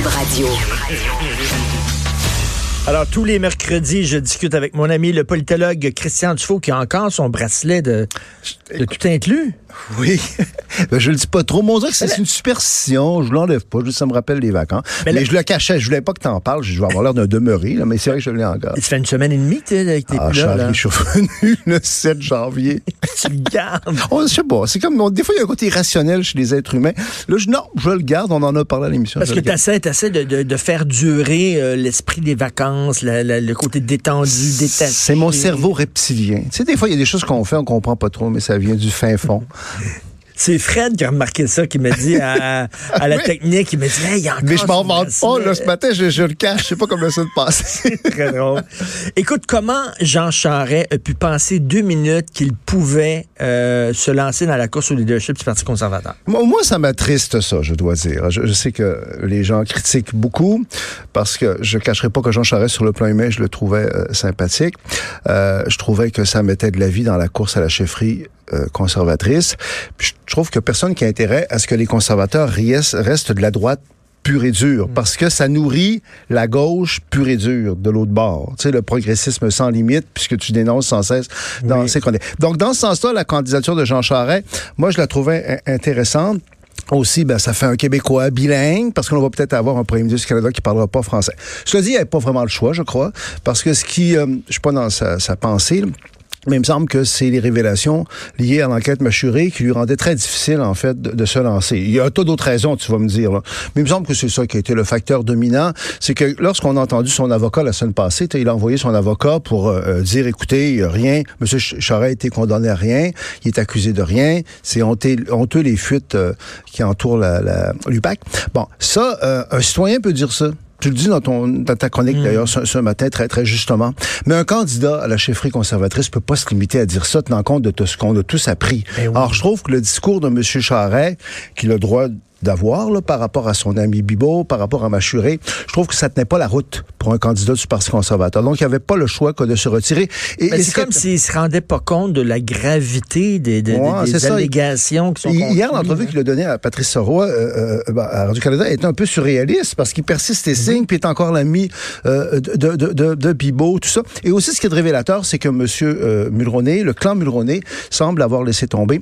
Cube Radio. Alors, tous les mercredis, je discute avec mon ami, le politologue Christian Dufault, qui a encore son bracelet de, de tout inclus. Oui. ben, je le dis pas trop. Mon Dieu, c'est une superstition. Je l'enlève pas. Juste, ça me rappelle les vacances. Mais, Mais je le cachais. Je voulais pas que t'en parles. Je vais avoir l'air d'un demeuré, là, mais c'est vrai que je l'ai encore. Ça fait une semaine et demie, tu avec tes Ah, là. là. Je suis revenu le 7 janvier. Tu le gardes. On, je sais pas. C'est comme, on- des fois, il y a un côté irrationnel chez les êtres humains. Là, je, non, je le garde. On en a parlé à l'émission. Parce que le garde. tu essaies, de, de, de faire durer euh, l'esprit des vacances, la- la- le côté détendu, détaché. C'est mon cerveau reptilien. Tu sais, des fois, il y a des choses qu'on fait, on comprend pas trop, mais ça vient du fin fond. C'est Fred qui a remarqué ça, qui m'a dit à, à la Oui. technique, il m'a dit, hey, il y a encore Mais je m'en vante pas, là. Ce matin, je, je le cache. Je sais pas comment ça se passe. Très drôle. Écoute, comment Jean Charest a pu penser deux minutes qu'il pouvait euh, se lancer dans la course au leadership du Parti conservateur? Moi, moi, ça m'attriste, ça, je dois dire. Je, je sais que les gens critiquent beaucoup parce que je cacherai pas que Jean Charest, sur le plan humain, je le trouvais euh, sympathique. Euh, je trouvais que ça mettait de la vie dans la course à la chefferie euh, conservatrice. Puis je trouve que personne qui a intérêt à ce que les conservateurs restent, de la droite pure et dure, parce que ça nourrit la gauche pure et dure de l'autre bord. Tu sais, le progressisme sans limite, puisque tu dénonces sans cesse dans Oui. ces chroniques. Donc, dans ce sens-là, la candidature de Jean Charest, moi, je la trouvais in- intéressante. Aussi, ben, ça fait un Québécois bilingue, parce qu'on va peut-être avoir un premier ministre du Canada qui parlera pas français. Cela dit, il n'y avait pas vraiment le choix, je crois, parce que ce qui, euh, je suis pas dans sa, sa pensée, là, mais il me semble que c'est les révélations liées à l'enquête mâchurée qui lui rendaient très difficile, en fait, de, se lancer. Il y a un tas d'autres raisons, tu vas me dire. Là. Mais il me semble que c'est ça qui a été le facteur dominant. C'est que lorsqu'on a entendu son avocat la semaine passée, il a envoyé son avocat pour euh, euh, dire, écoutez, il y a rien, M. Charest a été condamné à rien, il est accusé de rien, c'est honteux, honteux les fuites euh, qui entourent la, la, l'UPAC. Bon, ça, euh, un citoyen peut dire ça. Tu le dis dans, ton, dans ta chronique, d'ailleurs, ce, ce matin, très, très justement. Mais un candidat à la chefferie conservatrice peut pas se limiter à dire ça, tenant compte de tout ce qu'on a tous appris. Ben oui. Alors, je trouve que le discours de M. Charret, qu'il a le droit d'avoir par rapport à son ami Bibot, par rapport à Machuré, je trouve que ça tenait pas la route pour un candidat du Parti conservateur. Donc, il n'y avait pas le choix que de se retirer. Et, c'est comme s'il se rendait pas compte de la gravité des, des, Ouais, des allégations qui sont Hi- Hier, l'entrevue hein. qu'il a donnée à Patrice Soroy euh, euh, bah, à Radio-Canada est un peu surréaliste parce qu'il persiste et signe, puis est encore l'ami euh, de, de, de, de, Bibot, tout ça. Et aussi, ce qui est révélateur, c'est que M. Euh, Mulroney, le clan Mulroney, semble avoir laissé tomber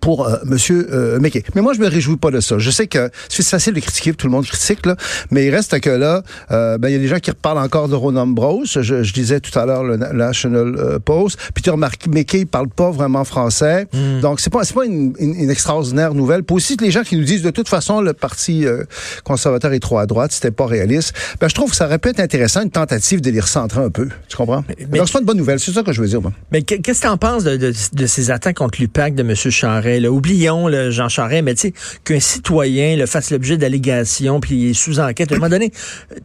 pour euh, Monsieur euh, McKay. Mais moi, je me réjouis pas de ça. Je sais que c'est facile de critiquer, tout le monde critique, là, mais il reste que là, euh, ben, il y a des gens qui reparlent encore de Ron Ambrose. Je, je disais tout à l'heure le Na- National euh, Post. Puis tu remarques, McKay il parle pas vraiment français. Donc, c'est pas, pas une, une- une extraordinaire nouvelle. Puis aussi, les gens qui nous disent, de toute façon, le Parti euh, conservateur est trop à droite, c'était pas réaliste. Ben, je trouve que ça aurait pu être intéressant, une tentative de les recentrer un peu. Tu comprends? mais- Donc, c'est pas une bonne nouvelle. C'est ça que je veux dire, moi. Mais que- qu'est-ce que tu en penses de, de, de ces attaques contre l'UPAC de M. Charest? Là? Oublions le Jean Charest, mais tu sais, qu'un citoyen le fasse l'objet d'allégations, puis il est sous enquête. À un moment donné,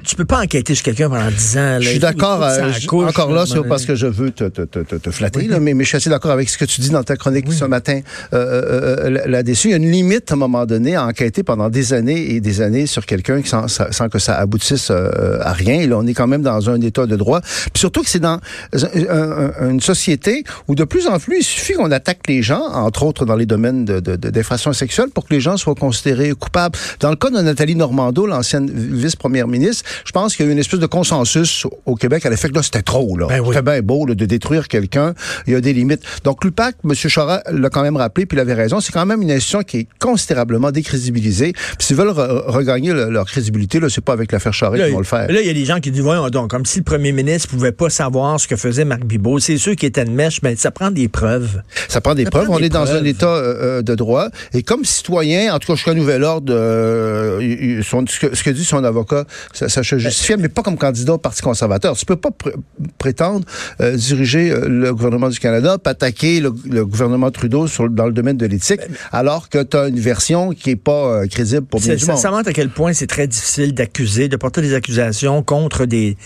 tu peux pas enquêter sur quelqu'un pendant 10 ans. Là. Je suis d'accord. euh, encore là, parce que je veux te, te, te, te, te flatter, là, mais, mais je suis assez d'accord avec ce que tu dis dans ta chronique ce matin euh, euh, euh, là-dessus. Il y a une limite à un moment donné à enquêter pendant des années et des années sur quelqu'un sans, sans que ça aboutisse euh, à rien. Et là, on est quand même dans un état de droit. Puis surtout que c'est dans un- un- une société où de plus en plus, il suffit qu'on attaque les gens, entre autres dans les domaines de, de, de- d'infractions sexuelles, pour que les gens soient considérés coupables. Dans le cas de Nathalie Normando, l'ancienne vice-première ministre, je pense qu'il y a eu une espèce de consensus au- Québec à l'effet que là, c'était trop. Là. Ben oui. C'était bien beau là, de détruire quelqu'un. Il y a des limites. Donc, l'UPAC, M. Chara l'a quand même rappelé, puis il avait raison, c'est quand même une institution qui est considérablement décrédibilisée. Puis s'ils veulent re- regagner le- leur crédibilité, là, c'est pas avec l'affaire Charest qu'ils vont le faire. là, il y a des gens qui disent, voyons donc, comme si le premier ministre pouvait pas savoir ce que faisait Marc Bibot. C'est ceux qui étaient de mèche, ben, ça prend des preuves. Ça prend des Ça preuves. prend On des est dans un état euh, euh, de droit. Et comme citoyen, en tout cas, jusqu'à nouvel ordre, euh, son- ce, que, ce que dit son avocat, ça, ça se justifiait, mais pas comme candidat au Parti conservateur. Tu peux pas pr- prétendre euh, diriger le gouvernement du Canada, puis attaquer le, le gouvernement Trudeau sur, dans le domaine de l'éthique, alors que tu as une version qui est pas crédible pour bien du monde. ça montre à quel point c'est très difficile d'accuser, de porter des accusations contre des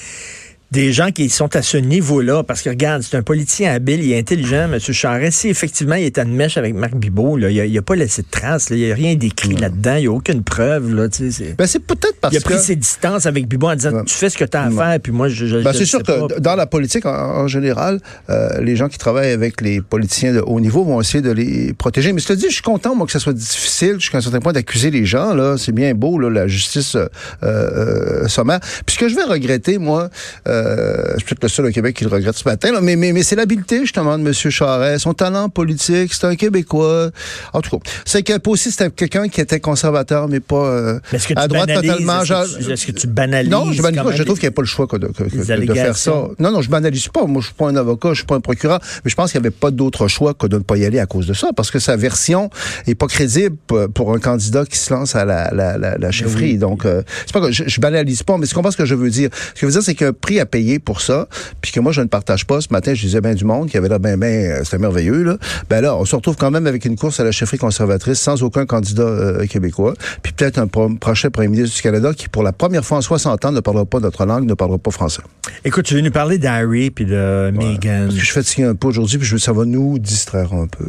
des gens qui sont à ce niveau-là, parce que regarde, c'est un politicien habile, il est intelligent, M. Charest. Si effectivement il est à une mèche avec Marc Bibot, là, il n'a pas laissé de traces, il n'y a rien d'écrit là-dedans, il n'y a aucune preuve. Là, c'est... Ben, c'est peut-être parce il a pris que... ses distances avec Bibot en disant Tu fais ce que tu as à faire, puis moi, je. je ben, je c'est sûr sais que pas. dans la politique, en, en général, euh, les gens qui travaillent avec les politiciens de haut niveau vont essayer de les protéger. Mais je te dis, je suis content, moi, que ça soit difficile jusqu'à un certain point d'accuser les gens. Là, c'est bien beau, là, la justice euh, euh, sommaire. Puis ce que je vais regretter, moi, euh, je suis peut-être le seul au Québec qui le regrette ce matin, là, mais, mais, mais c'est l'habileté, justement, de M. Charest, son talent politique. C'est un Québécois. En tout cas, c'est que aussi, c'était quelqu'un qui était conservateur, mais pas euh, Mais que à droite totalement. Est-ce que, tu, est-ce que tu banalises non, je banalise pas. Je trouve qu'il n'y a pas le choix que de, que- de faire ça. Non, non, je banalise pas. Moi, je suis pas un avocat, je suis pas un procureur, mais je pense qu'il n'y avait pas d'autre choix que de ne pas y aller à cause de ça, parce que sa version est pas crédible pour un candidat qui se lance à la, la, la, la chefferie. Donc, euh, c'est pas que je, je banalise pas, mais tu comprends ce que je veux dire. Ce que je veux dire, c'est qu'il y a un prix à payer pour ça, puis que moi, je ne partage pas. Ce matin, je disais ben du monde qui avait là, ben, ben, euh, c'était merveilleux, là. Ben là, on se retrouve quand même avec une course à la chefferie conservatrice sans aucun candidat euh, québécois, puis peut-être un pro- prochain premier ministre du Canada qui, pour la première fois en 60 ans, ne parlera pas notre langue, ne parlera pas français. Écoute, tu veux nous parler d'Harry puis de Meghan. Parce que je suis fatigué un peu aujourd'hui, puis je veux ça va nous distraire un peu.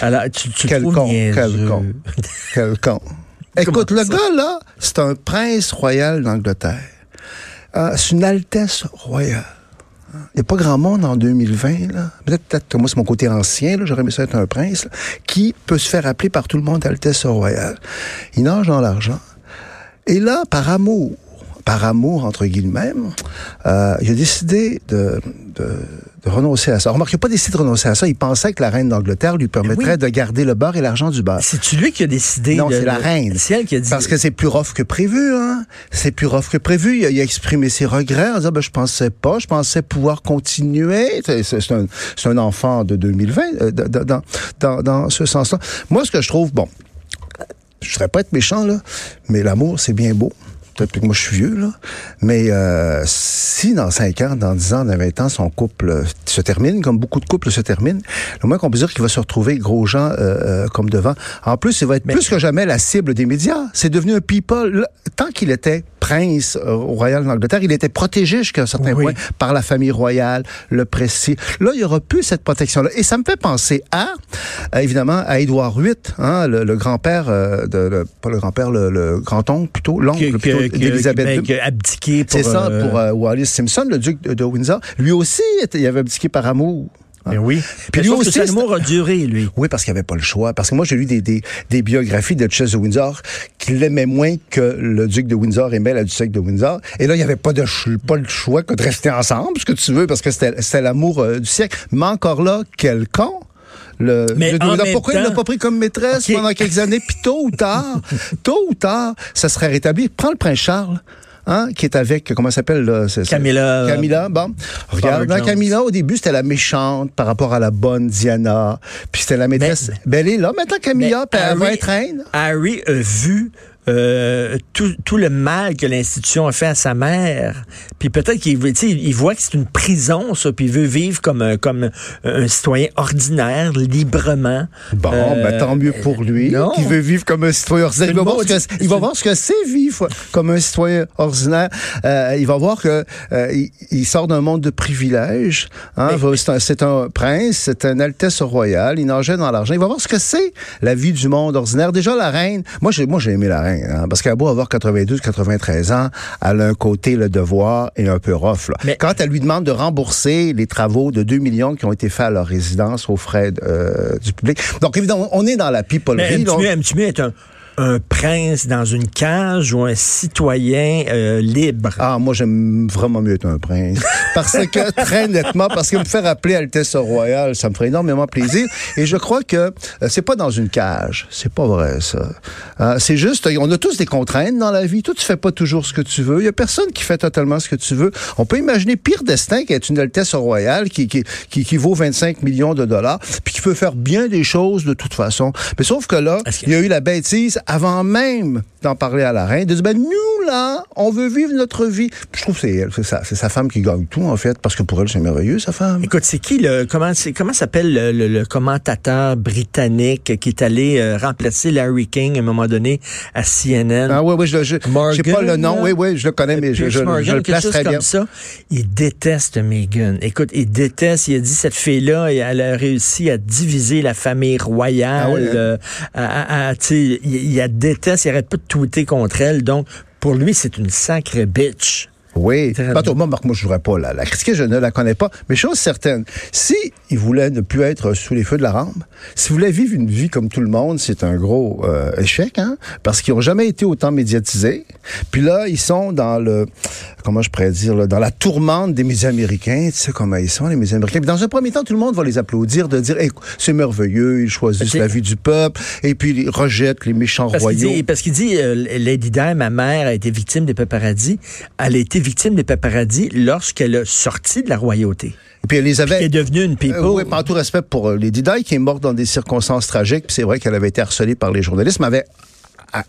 Alors, tu, tu Quel con, quel con. Quel con. Écoute, le gars, là, c'est un prince royal d'Angleterre. Euh, c'est une altesse royale. Il n'y a pas grand monde en 2020, là. Peut-être, peut-être moi, c'est mon côté ancien. J'aurais aimé ça être un prince, qui peut se faire appeler par tout le monde Altesse royale. Il nage dans l'argent. Et là, par amour, par amour, entre guillemets, euh, il a décidé de, de, de renoncer à ça. Remarque, il n'a pas décidé de renoncer à ça. Il pensait que la reine d'Angleterre lui permettrait Oui. de garder le beurre et l'argent du beurre. C'est-tu lui qui a décidé? Non, c'est la reine. C'est elle qui a dit. Parce que c'est plus rough que prévu, hein. C'est plus rough que prévu. Il a, il a exprimé ses regrets en disant, ben, je pensais pas, je pensais pouvoir continuer. C'est un, un enfant de 2020, euh, dans, dans, dans, ce sens-là. Moi, ce que je trouve, bon, je ne voudrais pas être méchant, là, mais l'amour, c'est bien beau. Peut-être que moi, je suis vieux, là. Mais euh, si dans 5 ans, dans 10 ans, dans 20 ans, son couple se termine, comme beaucoup de couples se terminent, le moins qu'on peut dire qu'il va se retrouver gros gens euh, euh, comme devant. En plus, il va être Mais- plus que jamais la cible des médias. C'est devenu un people. Tant qu'il était prince euh, royal d'Angleterre, il était protégé jusqu'à un certain Oui. point par la famille royale, le précis. Là, il n'y aura plus cette protection-là. Et ça me fait penser à, euh, évidemment, à Édouard VIII, hein, le, le grand-père euh, de, le- pas le grand-père, le, le grand-oncle plutôt, l'oncle plutôt d'Élisabeth ben, II. a abdiqué pour. C'est ça, euh, pour Wallis Simpson, le duc de, de Windsor. Lui aussi, il avait abdiqué par amour. Ben oui. Puis Mais lui aussi, son amour a duré, lui. Oui, parce qu'il n'y avait pas le choix. Parce que moi, j'ai lu des, des, des biographies de Duchesse de Windsor qui l'aimaient moins que le duc de Windsor aimait la duchesse de Windsor. Et là, il n'y avait pas, de pas le choix que de rester ensemble, ce que tu veux, parce que c'était c'était l'amour euh, du siècle. Mais encore là, quel con! Le, Mais le- pourquoi il ne l'a temps- pas pris comme maîtresse pendant quelques années? Puis tôt ou tard, tôt ou tard, ça serait rétabli. Prends le prince Charles. Hein, qui est avec, comment ça s'appelle, là? c'est- c'est- Camilla. Camilla, bon. Regarde. Camilla, au début, c'était la méchante par rapport à la bonne Diana. Puis c'était la maîtresse. Ben, est là. Maintenant, Camilla, puis elle va être reine. Harry a vu euh, tout, tout le mal que l'institution a fait à sa mère. Puis peut-être qu'il il voit que c'est une prison, ça, puis il veut vivre comme, un- comme un citoyen ordinaire, librement. Bon, Euh, ben, tant mieux pour lui, non. qui veut vivre comme un citoyen ordinaire. Il va, voir ce que, il va voir ce que c'est vivre comme un citoyen ordinaire. Euh, il va voir que euh, il, il sort d'un monde de privilèges. Hein, c'est, un, prince, c'est un altesse royale. Il nageait dans l'argent. Il va voir ce que c'est la vie du monde ordinaire. Déjà, la reine, moi, j'ai, moi, j'ai aimé la reine, hein, parce qu'elle a beau avoir 92, 93 ans, elle a un côté, le devoir, et un peu rough. Là. Mais- Quand elle lui demande de rembourser les travaux de 2 millions qui ont été faits à leur résidence aux frais euh, du public. Donc, évidemment, on est dans la Mais pipolerie. là. mieux, aimes-tu mieux être un, un prince dans une cage ou un citoyen euh, libre? Ah, moi, j'aime vraiment mieux être un prince. Parce que, très nettement, parce que me faire appeler Altesse Royale, ça me ferait énormément plaisir. Et je crois que euh, c'est pas dans une cage. C'est pas vrai, ça. Euh, c'est juste, on a tous des contraintes dans la vie. Toi, tu fais pas toujours ce que tu veux. Il y a personne qui fait totalement ce que tu veux. On peut imaginer pire destin qu'être une Altesse Royale qui, qui, qui, qui vaut 25 millions de dollars, puis qui peut faire bien des choses de toute façon. Mais sauf que là, il y a eu la bêtise avant même d'en parler à la reine, de dire, ben, nous, là, on veut vivre notre vie. Je trouve que c'est elle, c'est ça, c'est sa femme qui gagne tout en fait, parce que pour elle c'est merveilleux sa femme. Écoute, c'est qui le comment c'est comment s'appelle le, le, commentateur britannique qui est allé euh, remplacer Larry King à un moment donné à CNN Ah oui oui, je je sais pas le nom. Oui oui, je le connais mais je, je, je, le place très bien. Ça. Il déteste Meghan. Écoute, il déteste, il a dit cette fille là, elle a réussi à diviser la famille royale. Ah oui, hein? euh, à, à, il, il, a déteste, il arrête pas de tweeter contre elle. Donc pour lui, c'est une sacrée bitch. Oui. Pas moi, Marc, moi, je ne voudrais pas la, la critiquer, je ne la connais pas. Mais chose certaine, si il voulait ne plus être sous les feux de la rampe, s'il voulait vivre une vie comme tout le monde, c'est un gros euh, échec, hein, parce qu'ils n'ont jamais été autant médiatisés. Puis là, ils sont dans le, comment je pourrais dire, là, dans la tourmente des médias américains. Tu sais comment ils sont, les médias américains? Puis dans un premier temps, tout le monde va les applaudir, de dire, hey, c'est merveilleux, ils choisissent la vie du peuple, et puis ils rejettent les méchants parce royaux. Dit, parce qu'il dit, euh, Lady Di, ma mère, a été victime des paparazzis. Elle a été victime des paparazzis lorsqu'elle a sorti de la royauté. Et puis elle les avait. Puis elle est devenue une people. Euh, oui, par tout respect pour euh, Lady Di, qui est morte dans des circonstances tragiques. Puis c'est vrai qu'elle avait été harcelée par les journalistes, mais avait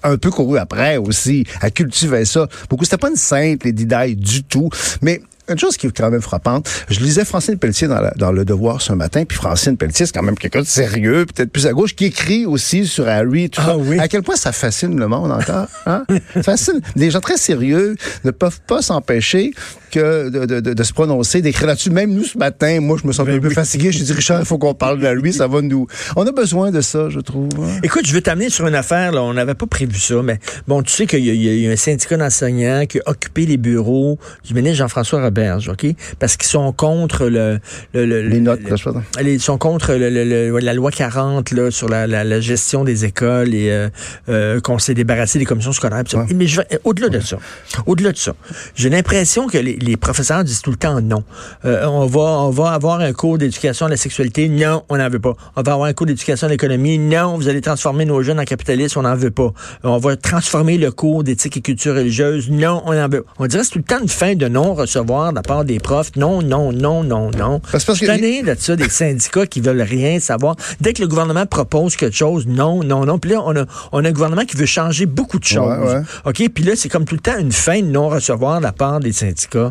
un peu couru après aussi. Elle cultivait ça. Beaucoup. C'était pas une sainte, Lady Di, du tout. Mais une chose qui est quand même frappante, je lisais Francine Pelletier dans, dans Le Devoir ce matin, puis Francine Pelletier, c'est quand même quelqu'un de sérieux, peut-être plus à gauche, qui écrit aussi sur Harry. Tout ah, oui. À quel point ça fascine le monde encore? Hein? fascine. Des gens très sérieux ne peuvent pas s'empêcher que de, de, de, se prononcer, d'écrire là-dessus. Même nous, ce matin, moi, je me sens ben un peu fatigué. J'ai dit, Richard, il faut qu'on parle de lui, ça va nous... On a besoin de ça, je trouve. Hein. Écoute, je veux t'amener sur une affaire, là, on n'avait pas prévu ça, mais bon, tu sais qu'il y, y, a un syndicat d'enseignants qui a occupé les bureaux du ministre Jean-François Roberge, OK? Parce qu'ils sont contre le... le, le les notes, le, là, Ils sont contre la loi 40 là, sur la, la, la, gestion des écoles et euh, euh, qu'on s'est débarrassé des commissions scolaires. Ouais. Mais au-delà de ça, au-delà de ça, j'ai l'impression que les, les professeurs disent tout le temps non. Euh, on va on va avoir un cours d'éducation à la sexualité, non, on n'en veut pas. On va avoir un cours d'éducation à l'économie, non, vous allez transformer nos jeunes en capitalistes, on n'en veut pas. On va transformer le cours d'éthique et culture religieuse, non, on n'en veut. On dirait que c'est tout le temps une fin de non recevoir de la part des profs, non, non, non, non, non. Parce, parce Je suis de ça des syndicats qui veulent rien savoir. Dès que le gouvernement propose quelque chose, non, non, non. Puis là, on a, on a un gouvernement qui veut changer beaucoup de choses. Ouais, ouais. OK? Puis là, c'est comme tout le temps une fin de non-recevoir de la part des syndicats.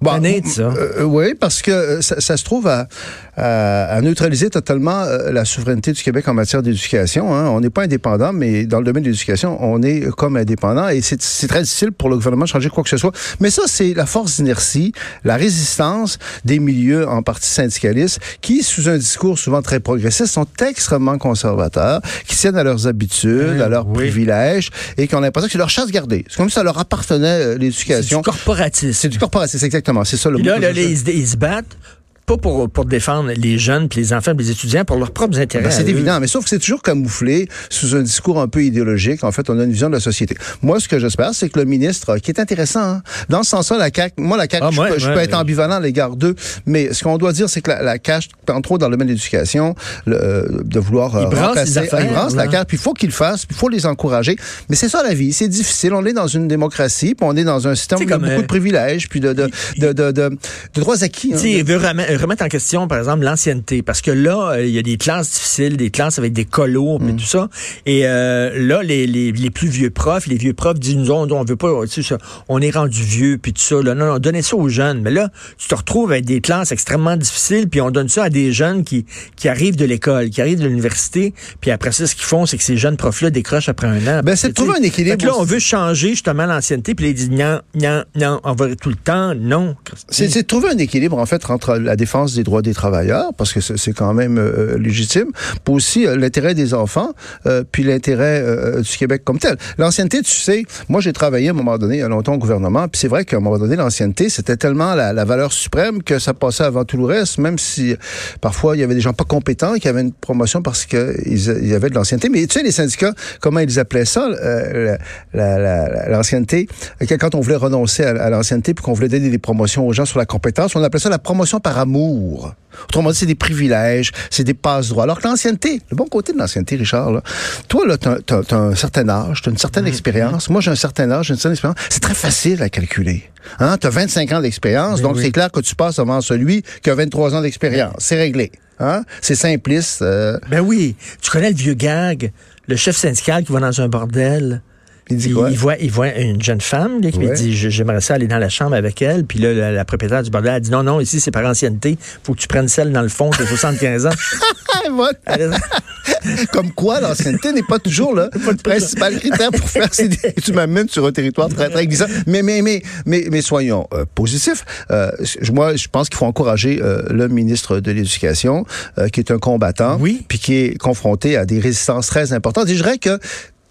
Bon, euh, oui, parce que ça, ça se trouve à, à, à, neutraliser totalement euh, la souveraineté du Québec en matière d'éducation. Hein. On n'est pas indépendant, mais dans le domaine de l'éducation, on est comme indépendant et c'est très difficile pour le gouvernement de changer quoi que ce soit. Mais ça, c'est la force d'inertie, la résistance des milieux en partie syndicalistes qui, sous un discours souvent très progressiste, sont extrêmement conservateurs, qui tiennent à leurs habitudes, oui, à leurs oui. privilèges et qui ont l'impression que c'est leur chasse gardée. C'est comme si ça leur appartenait l'éducation. C'est du corporatisme. C'est du corporatisme, exactement. C'est ça le Puis là, là, là ils, ils, se battent pas pour, pour défendre les jeunes, puis les enfants, puis les étudiants, pour leurs propres intérêts. Ben, c'est évident, mais sauf que c'est toujours camouflé sous un discours un peu idéologique. En fait, on a une vision de la société. Moi, ce que j'espère, c'est que le ministre, qui est intéressant, hein, dans ce sens-là, la CAQ, moi, la CAQ, ah, je, ouais, je ouais, peux être ambivalent à l'égard d'eux, mais ce qu'on doit dire, c'est que la, la CAQ, entre autres dans le domaine de l'éducation, de vouloir il remplacer, affaires, la CAQ, puis il faut qu'ils le fassent, puis il faut les encourager. Mais c'est ça la vie, c'est difficile. On est dans une démocratie, puis on est dans un système où il y a beaucoup euh, de privilèges, puis de, de, de, de, de, de droits acquis. Hein, il veut remettre en question, par exemple, l'ancienneté. Parce que là, euh, il y a des classes difficiles, des classes avec des colos, mm. et tout ça. Et euh, là, les, les, les, plus vieux profs, les vieux profs disent, nous, on, on veut pas, tu sais, on est rendu vieux, puis tout ça. Là. Non, non, donnez ça aux jeunes. Mais là, tu te retrouves avec des classes extrêmement difficiles, puis on donne ça à des jeunes qui, qui arrivent de l'école, qui arrivent de l'université, puis après ça, ce qu'ils font, c'est que ces jeunes profs-là décrochent après un an. Ben, c'est de trouver un équilibre. là, on veut changer justement l'ancienneté, puis ils disent, non, non, non, on va tout le temps, non. C'est de trouver un équilibre, en fait, entre la défense des droits des travailleurs, parce que c'est quand même euh, légitime, pour aussi euh, l'intérêt des enfants, euh, puis l'intérêt euh, du Québec comme tel. L'ancienneté, tu sais, moi j'ai travaillé à un moment donné, il y a longtemps au gouvernement, puis c'est vrai qu'à un moment donné, l'ancienneté, c'était tellement la, la, valeur suprême que ça passait avant tout le reste, même si parfois il y avait des gens pas compétents qui avaient une promotion parce qu'ils ils avaient de l'ancienneté. Mais tu sais, les syndicats, comment ils appelaient ça, l'ancienneté, quand on voulait renoncer à, à l'ancienneté, puis qu'on voulait donner des promotions aux gens sur la compétence, on appelait ça la promotion par amour. Autrement dit, c'est des privilèges, c'est des passe-droits. Alors que l'ancienneté, le bon côté de l'ancienneté, Richard, là, toi, là, t'as, t'as un certain âge, t'as une certaine mmh. expérience. Moi, j'ai un certain âge, j'ai une certaine expérience. C'est très facile à calculer. Hein? T'as 25 ans d'expérience, donc oui. c'est clair que tu passes avant celui qui a 23 ans d'expérience. C'est réglé. Hein? C'est simpliste. Euh... Ben oui. Tu connais le vieux gag, le chef syndical qui va dans un bordel? Il dit quoi? Il voit, il voit une jeune femme là, qui lui Ouais. dit J'aimerais ça aller dans la chambre avec elle. Puis là, la, la propriétaire du bordel a dit Non, non, ici, c'est par ancienneté. faut que tu prennes celle dans le fond, t'as 75 ans. Comme quoi, l'ancienneté n'est pas toujours le principal critère pour faire ces Tu m'amènes sur un territoire très, très glissant. Mais, mais, mais, mais, mais soyons euh, positifs. Euh, moi, je pense qu'il faut encourager euh, le ministre de l'Éducation, euh, qui est un combattant, Oui. puis qui est confronté à des résistances très importantes. Et je dirais que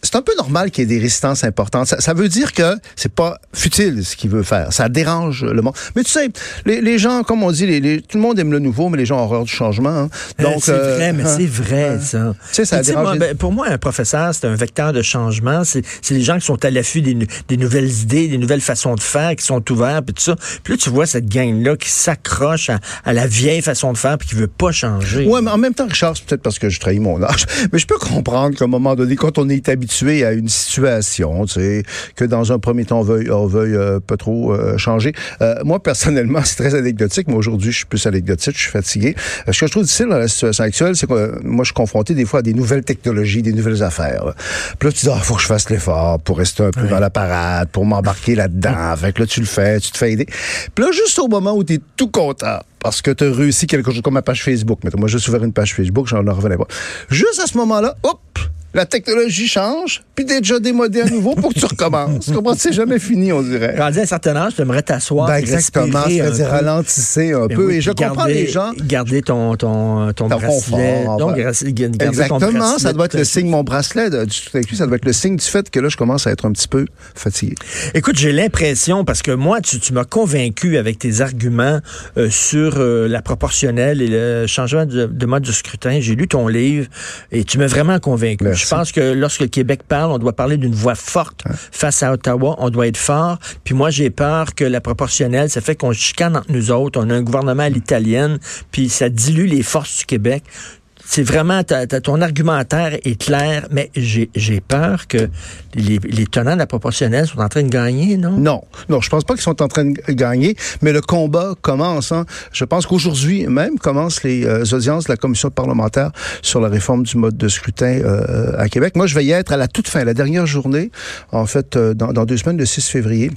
c'est un peu normal qu'il y ait des résistances importantes. Ça, ça veut dire que c'est pas futile ce qu'il veut faire. Ça dérange le monde. Mais tu sais, les, les gens, comme on dit, les, les- tout le monde aime le nouveau, mais les gens ont horreur du changement. hein. Donc, c'est euh, vrai, mais hein, c'est vrai, hein. ça. Tu sais, ça moi, ben, pour moi, un professeur, c'est un vecteur de changement. C'est les gens qui sont à l'affût des, nouvelles idées, des nouvelles façons de faire, qui sont ouverts, puis tout ça. Puis là, tu vois cette gang-là qui s'accroche à, à la vieille façon de faire, puis qui veut pas changer. Ouais, mais en même temps, Richard, c'est peut-être parce que je trahis mon âge, mais je peux comprendre qu'à un moment donné, quand on est habitué à une situation, tu sais, que dans un premier temps, on veuille, on veuille euh, pas trop euh, changer. Euh, moi, personnellement, c'est très anecdotique, mais aujourd'hui, je suis plus anecdotique, je suis fatigué. Ce que je trouve difficile dans la situation actuelle, c'est que moi, je suis confronté des fois à des nouvelles technologies, des nouvelles affaires. là. Puis là, tu dis, ah, faut que je fasse l'effort pour rester un peu dans la parade, pour m'embarquer là-dedans. fait que là, tu le fais, tu te fais aider. Puis là, juste au moment où tu es tout content, parce que tu as réussi quelque chose comme ma page Facebook. Mettons, moi, j'ai ouvert une page Facebook, j'en revenais pas. Juste à ce moment-là, hop, la technologie change, puis t'es déjà démodé à nouveau pour que tu recommences. Comprends? C'est jamais fini, on dirait. Rendu à un certain âge, tu aimerais t'asseoir. Ben exactement, c'est-à-dire ralentissez un Ben peu. oui, et je comprends les gens. Garder ton, ton, ton, Ton bracelet. confort, Donc, ton Exactement, bracelet ça doit être le de- signe, mon bracelet de- du ça doit être le signe du fait que là, je commence à être un petit peu fatigué. Écoute, j'ai l'impression, parce que moi, tu, tu m'as convaincu avec tes arguments euh, sur euh, la proportionnelle et le changement de, de mode de scrutin. J'ai lu ton livre et tu m'as vraiment convaincu. Merci. Je pense que lorsque le Québec parle, on doit parler d'une voix forte face à Ottawa. On doit être fort. Puis moi, j'ai peur que la proportionnelle, ça fait qu'on chicane entre nous autres. On a un gouvernement à l'italienne, puis ça dilue les forces du Québec. C'est vraiment, ton argumentaire est clair, mais j'ai j'ai peur que les, les tenants de la proportionnelle sont en train de gagner, non? Non, non, je pense pas qu'ils sont en train de gagner, mais le combat commence. hein. Je pense qu'aujourd'hui même commencent les euh, audiences de la commission parlementaire sur la réforme du mode de scrutin euh, à Québec. Moi, je vais y être à la toute fin, la dernière journée, en fait, euh, dans, dans deux semaines, le 6 février.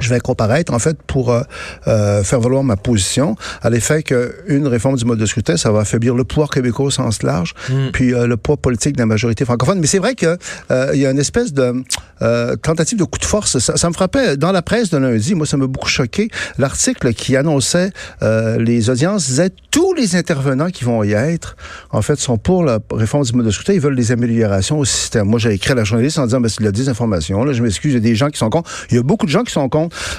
Je vais comparaître, en fait, pour euh, euh, faire valoir ma position à l'effet qu'une réforme du mode de scrutin, ça va affaiblir le pouvoir québécois au sens large, puis euh, le poids politique de la majorité francophone. Mais c'est vrai que euh, il y a une espèce de euh, tentative de coup de force. Ça, ça me frappait dans la presse de lundi. Moi, ça m'a beaucoup choqué. L'article qui annonçait euh, les audiences disait tous les intervenants qui vont y être, en fait, sont pour la réforme du mode de scrutin. Ils veulent des améliorations au système. Moi, j'ai écrit à la journaliste en disant, ben, c'est de la désinformation. Là, je m'excuse, il y a des gens qui sont contre. Il y a beaucoup de gens qui sont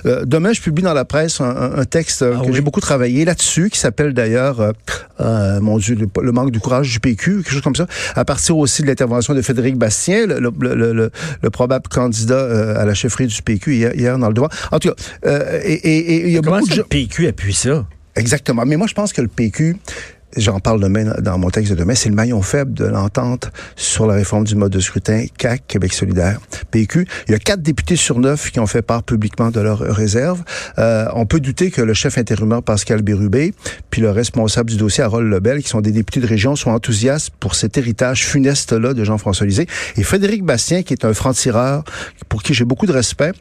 Euh, demain, je publie dans la presse un, texte Ah que oui. j'ai beaucoup travaillé là-dessus, qui s'appelle d'ailleurs, euh, euh, mon Dieu, le, le manque du courage du PQ, quelque chose comme ça, à partir aussi de l'intervention de Frédéric Bastien, le, le, le, le- le probable candidat à la chefferie du PQ hier, hier dans le devoir. En tout cas, et, et- et il y a beaucoup de gens... le PQ appuie ça? Exactement. Mais moi, je pense que le PQ, j'en parle demain dans mon texte de demain, c'est le maillon faible de l'entente sur la réforme du mode de scrutin CAC, Québec solidaire, PQ. Il y a quatre députés sur neuf qui ont fait part publiquement de leurs réserves. Euh, on peut douter que le chef intérimaire Pascal Bérubé, puis le responsable du dossier Harold Lebel, qui sont des députés de région, soient enthousiastes pour cet héritage funeste-là de Jean-François Lisée. Et Frédéric Bastien, qui est un franc-tireur, pour qui j'ai beaucoup de respect,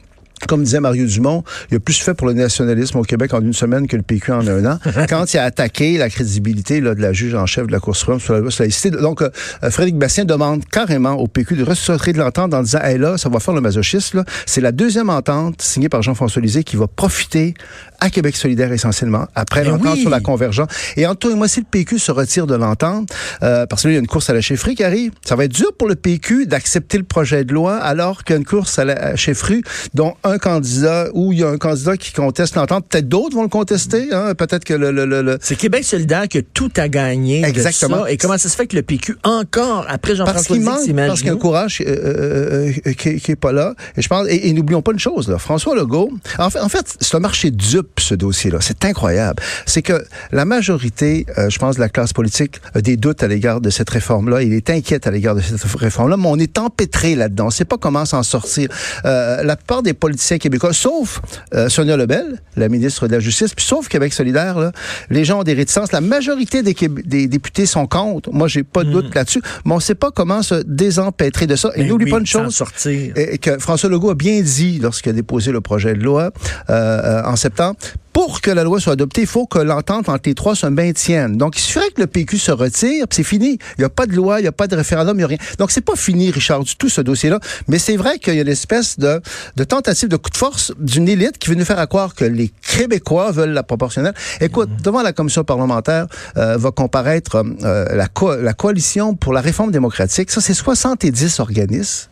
comme disait Mario Dumont, il a plus fait pour le nationalisme au Québec en une semaine que le PQ en un an. Quand il a attaqué la crédibilité là, de la juge en chef de la Cour suprême sur la loi sur la laïcité. Donc, euh, Frédéric Bastien demande carrément au PQ de ressortir de l'entente en disant, hey là, ça va faire le masochisme. C'est la deuxième entente signée par Jean-François Lisée qui va profiter à Québec solidaire essentiellement, après Ben l'entente oui. sur la convergence. Et entre toi et moi, si le PQ se retire de l'entente, euh, parce que là, il y a une course à la chefferie qui arrive, ça va être dur pour le PQ d'accepter le projet de loi alors qu'il y a une course à la chefferie dont un candidat, ou il y a un candidat qui conteste l'entente. Peut-être d'autres vont le contester. Hein? Peut-être que le... le, le, le- C'est Québec solidaire qui a tout à gagner Exactement. de ça. Et comment ça se fait que le PQ, encore, après parce Jean-François qu'il Lisée, manque, parce qu'il y a un courage euh, euh, euh, qui, qui est pas là. Et je pense, et, et n'oublions pas une chose, là, François Legault. En fait, en fait, c'est un marché dupe ce dossier-là. C'est incroyable. C'est que la majorité, euh, je pense, de la classe politique a des doutes à l'égard de cette réforme-là. Il est inquiète à l'égard de cette réforme-là, mais on est empêtré là-dedans. On sait pas comment s'en sortir. Euh, la plupart des politiciens politiciens québécois, sauf euh, Sonia Lebel, la ministre de la Justice, puis sauf Québec solidaire, là, les gens ont des réticences. La majorité des, des députés sont contre. Moi, j'ai pas de doute mm. là-dessus. Mais on ne sait pas comment se désempêtrer de ça. Et ben n'oublie pas une chose sortir. que François Legault a bien dit lorsqu'il a déposé le projet de loi euh, euh en septembre pour que la loi soit adoptée, il faut que l'entente entre les trois se maintienne. Donc, il suffirait que le PQ se retire, c'est fini. Il n'y a pas de loi, il n'y a pas de référendum, il n'y a rien. Donc, c'est pas fini, Richard, du tout, ce dossier-là. Mais c'est vrai qu'il y a une espèce de, de tentative de coup de force d'une élite qui veut nous faire croire que les Québécois veulent la proportionnelle. Écoute, mhm. devant la commission parlementaire euh, va comparaître euh, la, la coalition pour la réforme démocratique. Ça, c'est 70 organismes.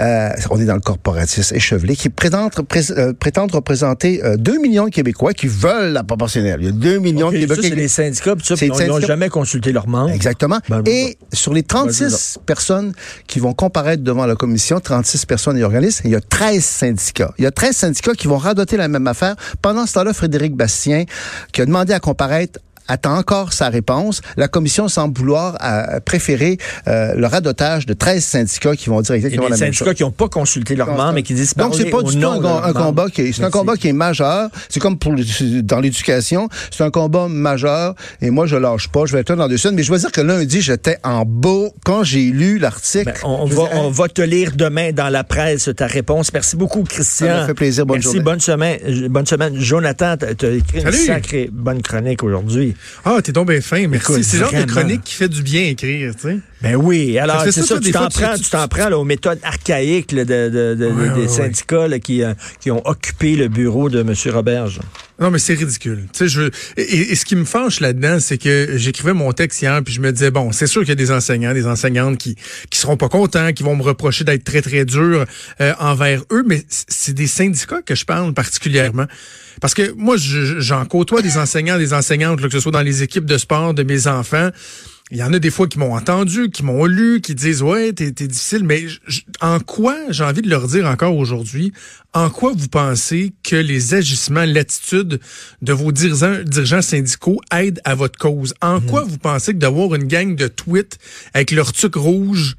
Euh, on est dans le corporatisme échevelé, qui prétendent, euh, représenter 2 euh, millions de Québécois qui veulent la proportionnelle. Il y a 2 millions de Québécois. c'est les syndicats, ça, ils n'ont jamais consulté leurs membres. Exactement. Ben, et sur les 36 personnes qui vont comparaître devant la commission, 36 personnes et organismes, il y a 13 syndicats. Il y a 13 syndicats qui vont radoter la même affaire. Pendant ce temps-là, Frédéric Bastien, qui a demandé à comparaître attend encore sa réponse. La commission semble vouloir euh, préférer euh, le radotage de 13 syndicats qui vont dire exactement la même chose. syndicats qui n'ont pas consulté leurs membres et qui disent Donc c'est pas du tout un, combat qui est, c'est un combat qui est majeur. C'est comme pour dans l'éducation, c'est un combat majeur et moi je lâche pas. Je vais être là dans deux semaines, mais je dois dire que lundi j'étais en beau quand j'ai lu l'article. Ben, on, va, on va te lire demain dans la presse ta réponse. Merci beaucoup Christian. Ça m'a fait plaisir. Bonne Merci, bonne semaine. Bonne semaine. Jonathan, tu as écrit une sacrée bonne chronique aujourd'hui. Ah, t'es donc bien fin, merci. C'est genre de chronique qui fait du bien écrire, tu sais. Ben oui, alors c'est ça, tu t'en prends, tu t'en prends aux méthodes archaïques de, des syndicats qui, euh, qui ont occupé le bureau de M. Roberge. Non, mais c'est ridicule. Tu sais, je et, ce qui me fâche là-dedans, c'est que j'écrivais mon texte hier, puis je me disais bon, c'est sûr qu'il y a des enseignants, des enseignantes qui qui seront pas contents, qui vont me reprocher d'être très très dur euh, envers eux, mais c'est des syndicats que je parle particulièrement. Parce que moi, j'en côtoie des enseignants, des enseignantes, que ce soit dans les équipes de sport de mes enfants. Il y en a des fois qui m'ont entendu, qui m'ont lu, qui disent ouais, t'es difficile, mais en quoi, j'ai envie de leur dire encore aujourd'hui, en quoi vous pensez que les agissements, l'attitude de vos dirigeants, dirigeants syndicaux aident à votre cause? En mhm. quoi vous pensez que d'avoir une gang de tweets avec leur tuc rouge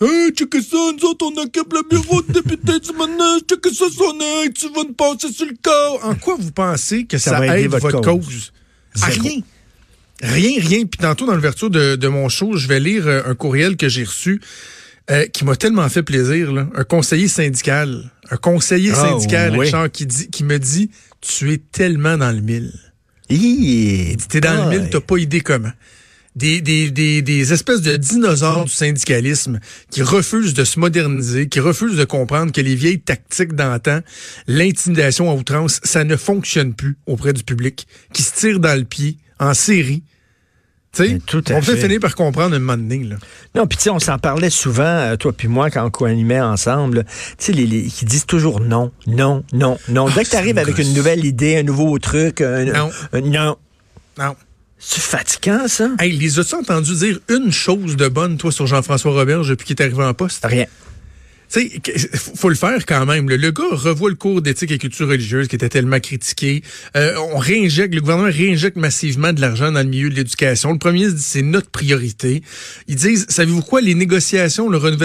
Hey, check ça, nous autres, on occupe le bureau de député du manège, check ça, son tu vas nous passer sur le corps. En quoi vous pensez que ça, aide votre, cause? rien. Rien, rien. Puis tantôt, dans l'ouverture de, de mon show, je vais lire euh, un courriel que j'ai reçu euh, qui m'a tellement fait plaisir. Là. Un conseiller syndical. Un conseiller ah, syndical, Richard, qui, dit, qui me dit « Tu es tellement dans le mille. » Il dit « T'es dans le mille, t'as pas idée comment. » Des, des, des, des espèces de dinosaures du syndicalisme qui refusent de se moderniser, qui refusent de comprendre que les vieilles tactiques d'antan, l'intimidation à outrance, ça ne fonctionne plus auprès du public, qui se tirent dans le pied, en série. sais, on peut finir par comprendre un moment donné. Là. Non, puis tu sais, on s'en parlait souvent, euh, toi puis moi, quand on co-animait ensemble. Tu sais, les, les, qui disent toujours non, non, non, non. Dès que tu arrives avec une nouvelle idée, un nouveau truc, un, non. non. Non. C'est fatigant, ça? Hey, les as-tu entendu dire une chose de bonne, toi, sur Jean-François Robert depuis qu'il est arrivé en poste? Rien. Tu sais, faut le faire quand même. Le, gars revoit le cours d'éthique et culture religieuse qui était tellement critiqué. Euh, on réinjecte, le gouvernement réinjecte massivement de l'argent dans le milieu de l'éducation. Le premier, c'est notre priorité. Ils disent, savez-vous quoi, les négociations, le renouvellement